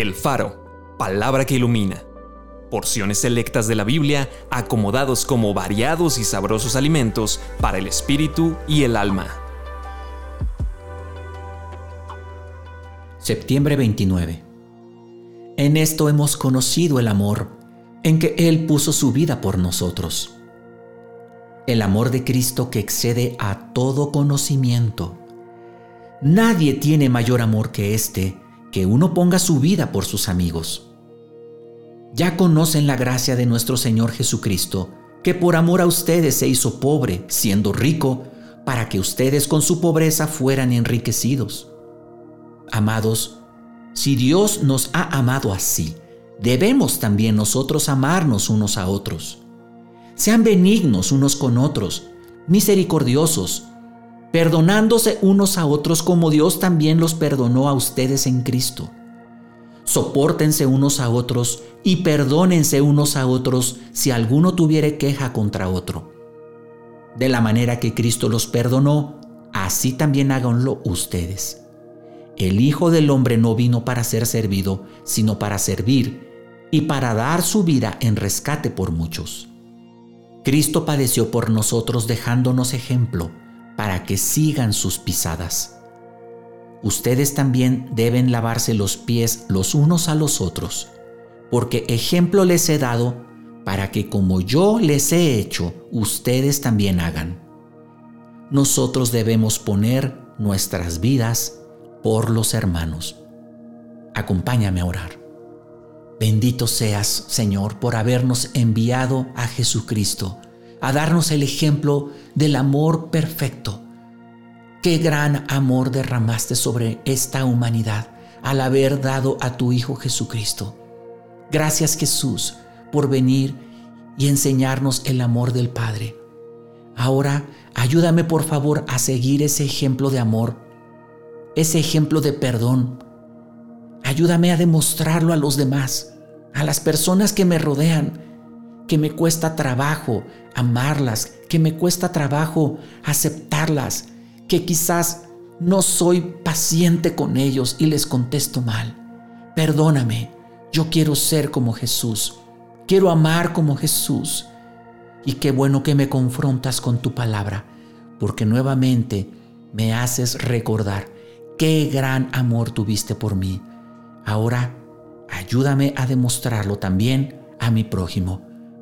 El Faro, palabra que ilumina. Porciones selectas de la Biblia acomodados como variados y sabrosos alimentos para el espíritu y el alma. Septiembre 29. En esto hemos conocido el amor, en que Él puso su vida por nosotros. El amor de Cristo que excede a todo conocimiento. Nadie tiene mayor amor que este, que uno ponga su vida por sus amigos. Ya conocen la gracia de nuestro Señor Jesucristo, que por amor a ustedes se hizo pobre, siendo rico, para que ustedes con su pobreza fueran enriquecidos. Amados, si Dios nos ha amado así, debemos también nosotros amarnos unos a otros. Sean benignos unos con otros, misericordiosos, perdonándose unos a otros como Dios también los perdonó a ustedes en Cristo. Sopórtense unos a otros y perdónense unos a otros si alguno tuviere queja contra otro. De la manera que Cristo los perdonó, así también háganlo ustedes. El Hijo del Hombre no vino para ser servido, sino para servir y para dar su vida en rescate por muchos. Cristo padeció por nosotros dejándonos ejemplo para que sigan sus pisadas. Ustedes también deben lavarse los pies los unos a los otros, porque ejemplo les he dado para que como yo les he hecho, ustedes también hagan. Nosotros debemos poner nuestras vidas por los hermanos. Acompáñame a orar. Bendito seas, Señor, por habernos enviado a Jesucristo a darnos el ejemplo del amor perfecto. Qué gran amor derramaste sobre esta humanidad al haber dado a tu Hijo Jesucristo. Gracias Jesús por venir y enseñarnos el amor del Padre. Ahora ayúdame por favor a seguir ese ejemplo de amor, ese ejemplo de perdón. Ayúdame a demostrarlo a los demás, a las personas que me rodean, que me cuesta trabajo amarlas, que me cuesta trabajo aceptarlas, que quizás no soy paciente con ellos y les contesto mal. Perdóname, yo quiero ser como Jesús, quiero amar como Jesús. Y qué bueno que me confrontas con tu palabra, porque nuevamente me haces recordar qué gran amor tuviste por mí. Ahora, ayúdame a demostrarlo también a mi prójimo.